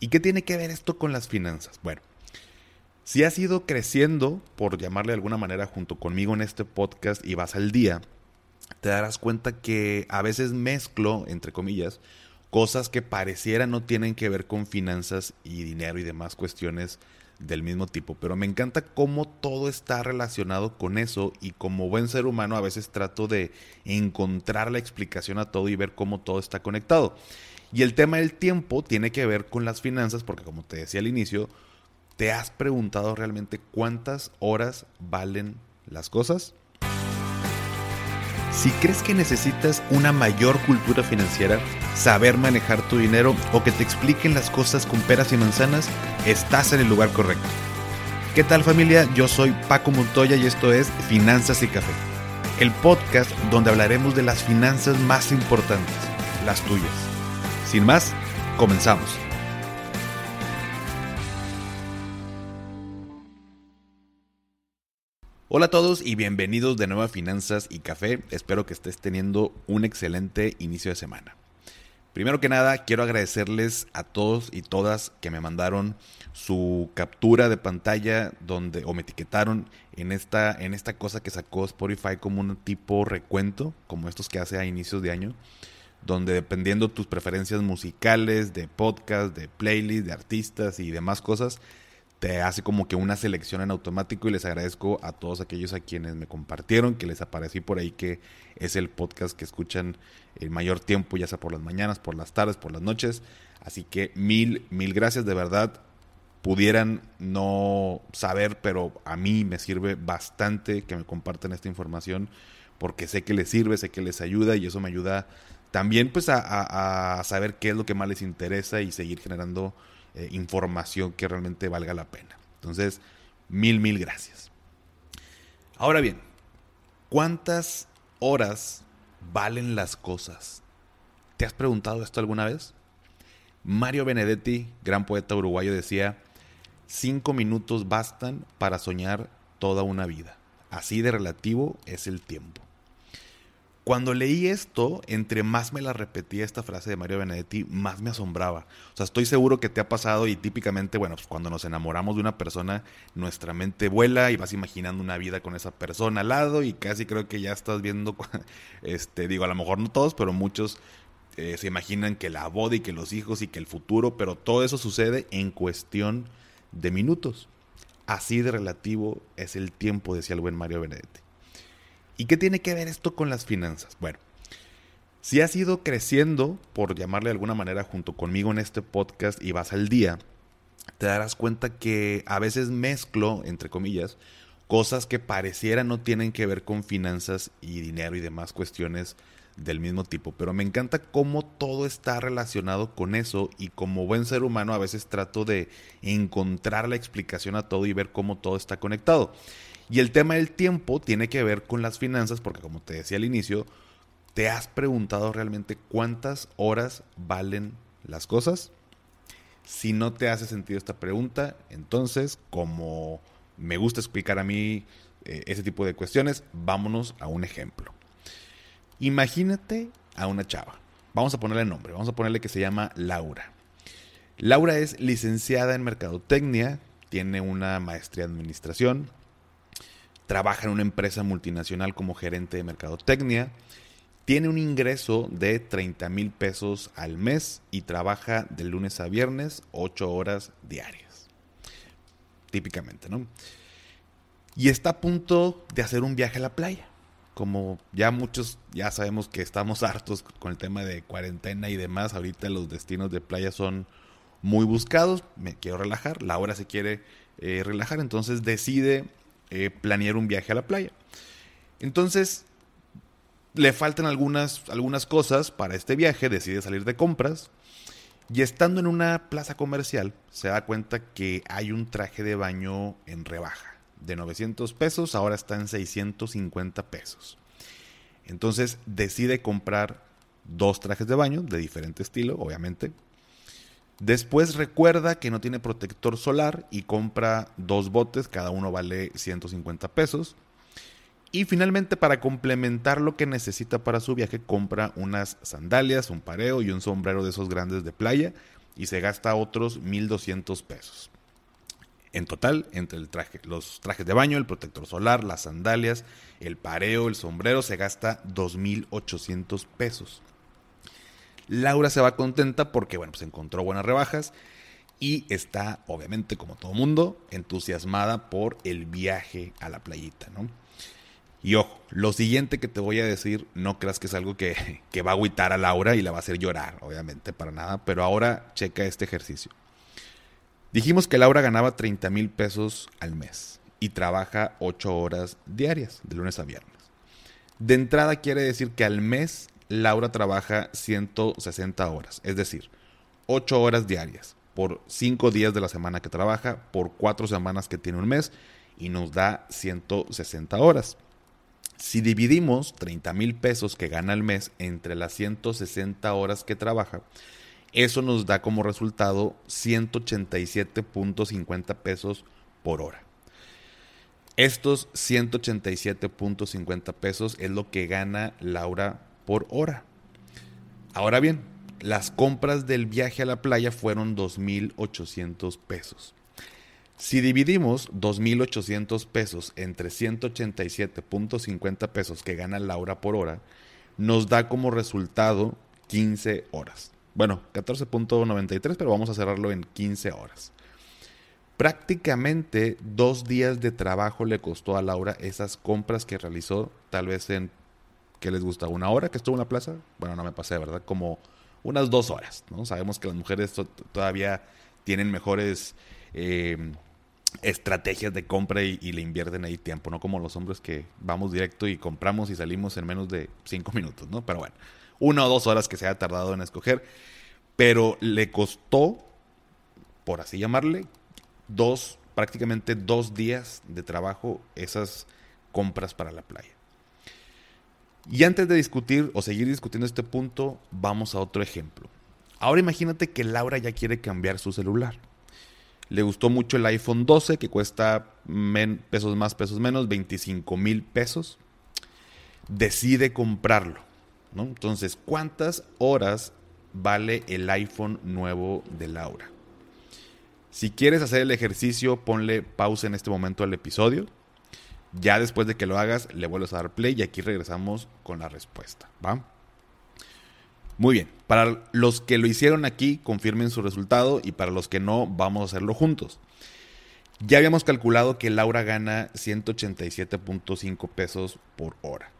¿Y qué tiene que ver esto con las finanzas? Bueno, si has ido creciendo, por llamarle de alguna manera, junto conmigo en este podcast y vas al día, te darás cuenta que a veces mezclo, entre comillas, cosas que pareciera no tienen que ver con finanzas y dinero y demás cuestiones del mismo tipo. Pero me encanta cómo todo está relacionado con eso y como buen ser humano a veces trato de encontrar la explicación a todo y ver cómo todo está conectado. Y el tema del tiempo tiene que ver con las finanzas porque como te decía al inicio, ¿te has preguntado realmente cuántas horas valen las cosas? Si crees que necesitas una mayor cultura financiera, saber manejar tu dinero o que te expliquen las cosas con peras y manzanas, estás en el lugar correcto. ¿Qué tal familia? Yo soy Paco Montoya y esto es Finanzas y Café, el podcast donde hablaremos de las finanzas más importantes, las tuyas. Sin más, comenzamos. Hola a todos y bienvenidos de nuevo a Finanzas y Café. Espero que estés teniendo un excelente inicio de semana. Primero que nada, quiero agradecerles a todos y todas que me mandaron su captura de pantalla donde o me etiquetaron en esta en esta cosa que sacó Spotify como un tipo recuento, como estos que hace a inicios de año, donde dependiendo tus preferencias musicales, de podcast, de playlist, de artistas y demás cosas, te hace como que una selección en automático y les agradezco a todos aquellos a quienes me compartieron, que les aparecí por ahí que es el podcast que escuchan el mayor tiempo, ya sea por las mañanas, por las tardes, por las noches. Así que mil, mil gracias de verdad. Pudieran no saber, pero a mí me sirve bastante que me compartan esta información porque sé que les sirve, sé que les ayuda y eso me ayuda también pues a, saber qué es lo que más les interesa y seguir generando eh, información que realmente valga la pena. Entonces, mil, mil gracias. Ahora bien, ¿cuántas horas valen las cosas? ¿Te has preguntado esto alguna vez? Mario Benedetti, gran poeta uruguayo, decía, cinco minutos bastan para soñar toda una vida. Así de relativo es el tiempo. Cuando leí esto, entre más me la repetía esta frase de Mario Benedetti, más me asombraba. O sea, estoy seguro que te ha pasado y típicamente, bueno, pues cuando nos enamoramos de una persona, nuestra mente vuela y vas imaginando una vida con esa persona al lado y casi creo que ya estás viendo, este, digo, a lo mejor no todos, pero muchos eh, se imaginan que la boda y que los hijos y que el futuro, pero todo eso sucede en cuestión de minutos. Así de relativo es el tiempo, decía el buen Mario Benedetti. ¿Y qué tiene que ver esto con las finanzas? Bueno, si has ido creciendo, por llamarle de alguna manera, junto conmigo en este podcast y vas al día, te darás cuenta que a veces mezclo, entre comillas, cosas que pareciera no tienen que ver con finanzas y dinero y demás cuestiones del mismo tipo. Pero me encanta cómo todo está relacionado con eso y como buen ser humano a veces trato de encontrar la explicación a todo y ver cómo todo está conectado. Y el tema del tiempo tiene que ver con las finanzas, porque como te decía al inicio, ¿te has preguntado realmente cuántas horas valen las cosas? Si no te hace sentido esta pregunta, entonces, como me gusta explicar a mí eh, ese tipo de cuestiones, vámonos a un ejemplo. Imagínate a una chava. Vamos a ponerle nombre, vamos a ponerle que se llama Laura. Laura es licenciada en Mercadotecnia, tiene una maestría en Administración, trabaja en una empresa multinacional como gerente de mercadotecnia, tiene un ingreso de 30 mil pesos al mes y trabaja de lunes a viernes 8 horas diarias. Típicamente, ¿no? Y está a punto de hacer un viaje a la playa. Como ya muchos ya sabemos que estamos hartos con el tema de cuarentena y demás, ahorita los destinos de playa son muy buscados. Me quiero relajar, Laura se quiere eh, relajar, entonces decide eh, planear un viaje a la playa. Entonces, le faltan algunas, algunas cosas para este viaje, decide salir de compras y estando en una plaza comercial se da cuenta que hay un traje de baño en rebaja. De 900 pesos ahora está en 650 pesos. Entonces decide comprar dos trajes de baño de diferente estilo, obviamente, Después recuerda que no tiene protector solar y compra dos botes, cada uno vale 150 pesos. Y finalmente para complementar lo que necesita para su viaje compra unas sandalias, un pareo y un sombrero de esos grandes de playa y se gasta otros 1.200 pesos. En total, entre el traje, los trajes de baño, el protector solar, las sandalias, el pareo, el sombrero, se gasta 2.800 pesos. Laura se va contenta porque, bueno, pues encontró buenas rebajas y está, obviamente, como todo mundo, entusiasmada por el viaje a la playita, ¿no? Y ojo, lo siguiente que te voy a decir, no creas que es algo que, que va a agüitar a Laura y la va a hacer llorar, obviamente, para nada, pero ahora checa este ejercicio. Dijimos que Laura ganaba 30 mil pesos al mes y trabaja 8 horas diarias, de lunes a viernes. De entrada quiere decir que al mes Laura trabaja 160 horas, es decir, 8 horas diarias por 5 días de la semana que trabaja, por 4 semanas que tiene un mes y nos da 160 horas. Si dividimos 30 mil pesos que gana al mes entre las 160 horas que trabaja, eso nos da como resultado 187.50 pesos por hora. Estos 187.50 pesos es lo que gana Laura por hora. Ahora bien, las compras del viaje a la playa fueron 2.800 pesos. Si dividimos 2.800 pesos entre 187.50 pesos que gana Laura por hora, nos da como resultado 15 horas. Bueno, 14.93, pero vamos a cerrarlo en 15 horas. Prácticamente dos días de trabajo le costó a Laura esas compras que realizó, tal vez en, ¿qué les gusta? ¿Una hora que estuvo en la plaza? Bueno, no me pasé, ¿verdad? Como unas dos horas, ¿no? Sabemos que las mujeres todavía tienen mejores eh, estrategias de compra y, y, le invierten ahí tiempo, no como los hombres que vamos directo y compramos y salimos en menos de cinco minutos, ¿no? Pero bueno, una o dos horas que se haya tardado en escoger, pero le costó, por así llamarle, dos, prácticamente dos días de trabajo esas compras para la playa. Y antes de discutir o seguir discutiendo este punto, vamos a otro ejemplo. Ahora imagínate que Laura ya quiere cambiar su celular. Le gustó mucho el iPhone 12 que cuesta pesos más, pesos menos, 25 mil pesos. Decide comprarlo. Entonces, ¿cuántas horas vale el iPhone nuevo de Laura? Si quieres hacer el ejercicio, ponle pausa en este momento al episodio. Ya después de que lo hagas, le vuelves a dar play y aquí regresamos con la respuesta. ¿Va? Muy bien. Para los que lo hicieron aquí, confirmen su resultado y para los que no, vamos a hacerlo juntos. Ya habíamos calculado que Laura gana 187.5 pesos por hora.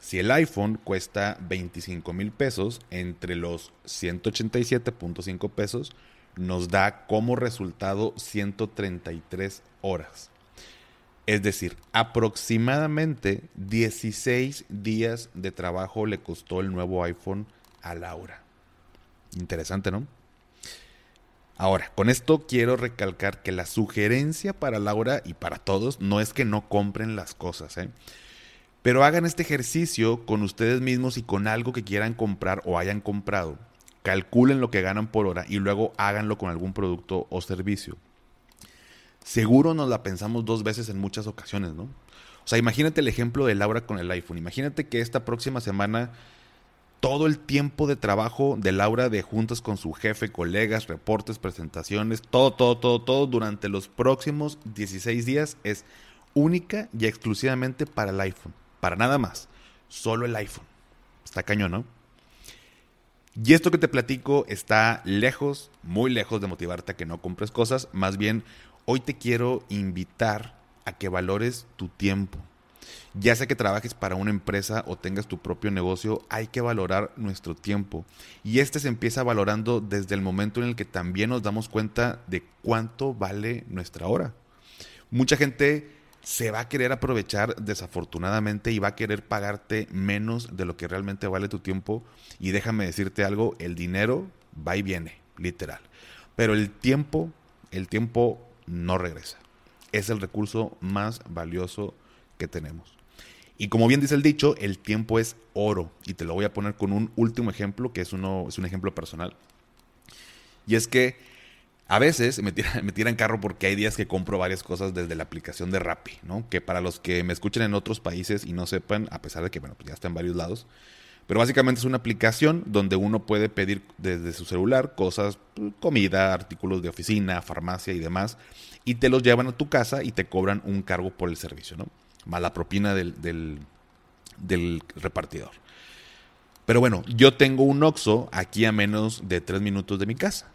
Si el iPhone cuesta 25 mil pesos, entre los 187.5 pesos nos da como resultado 133 horas. Es decir, aproximadamente 16 días de trabajo le costó el nuevo iPhone a Laura. Interesante, ¿no? Ahora, con esto quiero recalcar que la sugerencia para Laura y para todos no es que no compren las cosas, ¿eh? Pero hagan este ejercicio con ustedes mismos y con algo que quieran comprar o hayan comprado. Calculen lo que ganan por hora y luego háganlo con algún producto o servicio. Seguro nos la pensamos dos veces en muchas ocasiones, ¿no? O sea, imagínate el ejemplo de Laura con el iPhone. Imagínate que esta próxima semana todo el tiempo de trabajo de Laura de juntas con su jefe, colegas, reportes, presentaciones, todo, todo, todo, todo durante los próximos 16 días es única y exclusivamente para el iPhone para nada más, solo el iPhone. Está cañón, ¿no? Y esto que te platico está lejos, muy lejos de motivarte a que no compres cosas. Más bien, hoy te quiero invitar a que valores tu tiempo. Ya sea que trabajes para una empresa o tengas tu propio negocio, hay que valorar nuestro tiempo. Y este se empieza valorando desde el momento en el que también nos damos cuenta de cuánto vale nuestra hora. Mucha gente se va a querer aprovechar desafortunadamente y va a querer pagarte menos de lo que realmente vale tu tiempo. Y déjame decirte algo, el dinero va y viene, literal. Pero el tiempo, el tiempo no regresa. Es el recurso más valioso que tenemos. Y como bien dice el dicho, el tiempo es oro. Y te lo voy a poner con un último ejemplo, que es, uno, es un ejemplo personal. Y es que a veces me tiran, me carro porque hay días que compro varias cosas desde la aplicación de Rappi, ¿no? Que para los que me escuchen en otros países y no sepan, a pesar de que, bueno, pues ya está en varios lados, Pero básicamente es una aplicación donde uno puede pedir desde su celular cosas, comida, artículos de oficina, farmacia y demás, y te los llevan a tu casa y te cobran un cargo por el servicio, ¿no? Más la propina del, del, repartidor. Pero bueno, yo tengo un Oxxo aquí a menos de tres minutos de mi casa.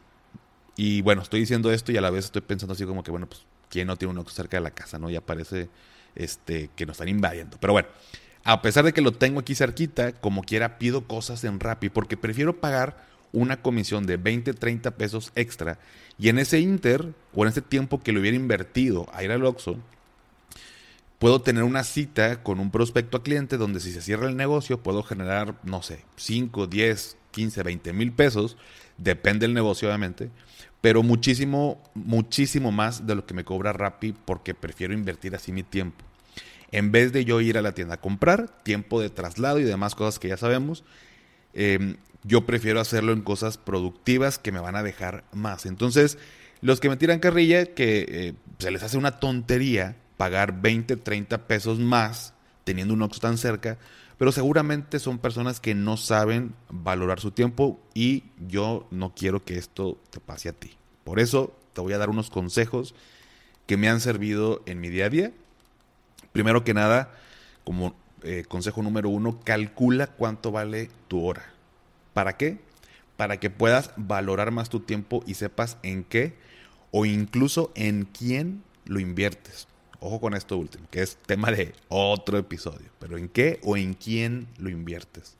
Y bueno, estoy diciendo esto y a la vez estoy pensando así como que, bueno, pues, ¿quién no tiene un Oxxo cerca de la casa, no? Ya parece este, que nos están invadiendo. Pero bueno, a pesar de que lo tengo aquí cerquita, como quiera pido cosas en Rappi porque prefiero pagar una comisión de 20, 30 pesos extra y en ese inter o en ese tiempo que lo hubiera invertido a ir al Oxxo, puedo tener una cita con un prospecto a cliente donde si se cierra el negocio puedo generar, no sé, 5, 10, 15, 20 mil pesos, depende del negocio obviamente, pero muchísimo, muchísimo más de lo que me cobra Rappi porque prefiero invertir así mi tiempo. En vez de yo ir a la tienda a comprar, tiempo de traslado y demás cosas que ya sabemos, em, yo prefiero hacerlo en cosas productivas que me van a dejar más. Entonces, los que me tiran carrilla, que eh, se les hace una tontería pagar 20, 30 pesos más teniendo un Oxxo tan cerca, pero seguramente son personas que no saben valorar su tiempo y yo no quiero que esto te pase a ti. Por eso te voy a dar unos consejos que me han servido en mi día a día. Primero que nada, como eh, consejo número uno, calcula cuánto vale tu hora. ¿Para qué? Para que puedas valorar más tu tiempo y sepas en qué o incluso en quién lo inviertes. Ojo con esto último, que es tema de otro episodio. Pero ¿en qué o en quién lo inviertes?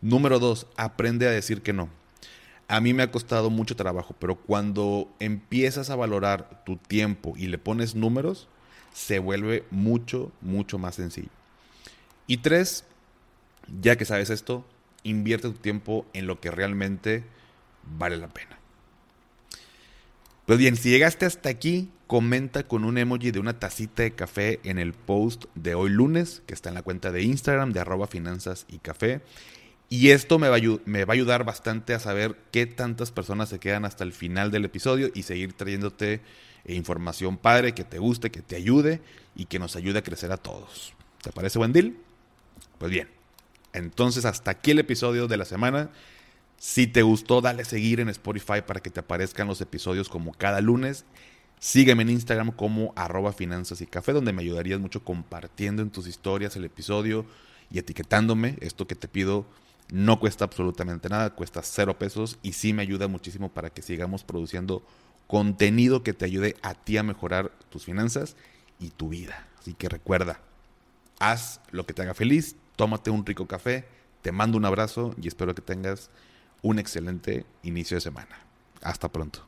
Número dos, aprende a decir que no. A mí me ha costado mucho trabajo, pero cuando empiezas a valorar tu tiempo y le pones números, se vuelve mucho, mucho más sencillo. Y tres, ya que sabes esto, invierte tu tiempo en lo que realmente vale la pena. Pues bien, si llegaste hasta aquí, comenta con un emoji de una tacita de café en el post de hoy lunes, que está en la cuenta de Instagram de arroba finanzas y café. Y esto me va, a ayudar bastante a saber qué tantas personas se quedan hasta el final del episodio y seguir trayéndote información padre que te guste, que te ayude y que nos ayude a crecer a todos. ¿Te parece buen deal? Pues bien, entonces hasta aquí el episodio de la semana. Si te gustó, dale seguir en Spotify para que te aparezcan los episodios como cada lunes. Sígueme en Instagram como arroba finanzas y café, donde me ayudarías mucho compartiendo en tus historias el episodio y etiquetándome. Esto que te pido no cuesta absolutamente nada, cuesta cero pesos y sí me ayuda muchísimo para que sigamos produciendo contenido que te ayude a ti a mejorar tus finanzas y tu vida. Así que recuerda, haz lo que te haga feliz, tómate un rico café, te mando un abrazo y espero que tengas un excelente inicio de semana. Hasta pronto.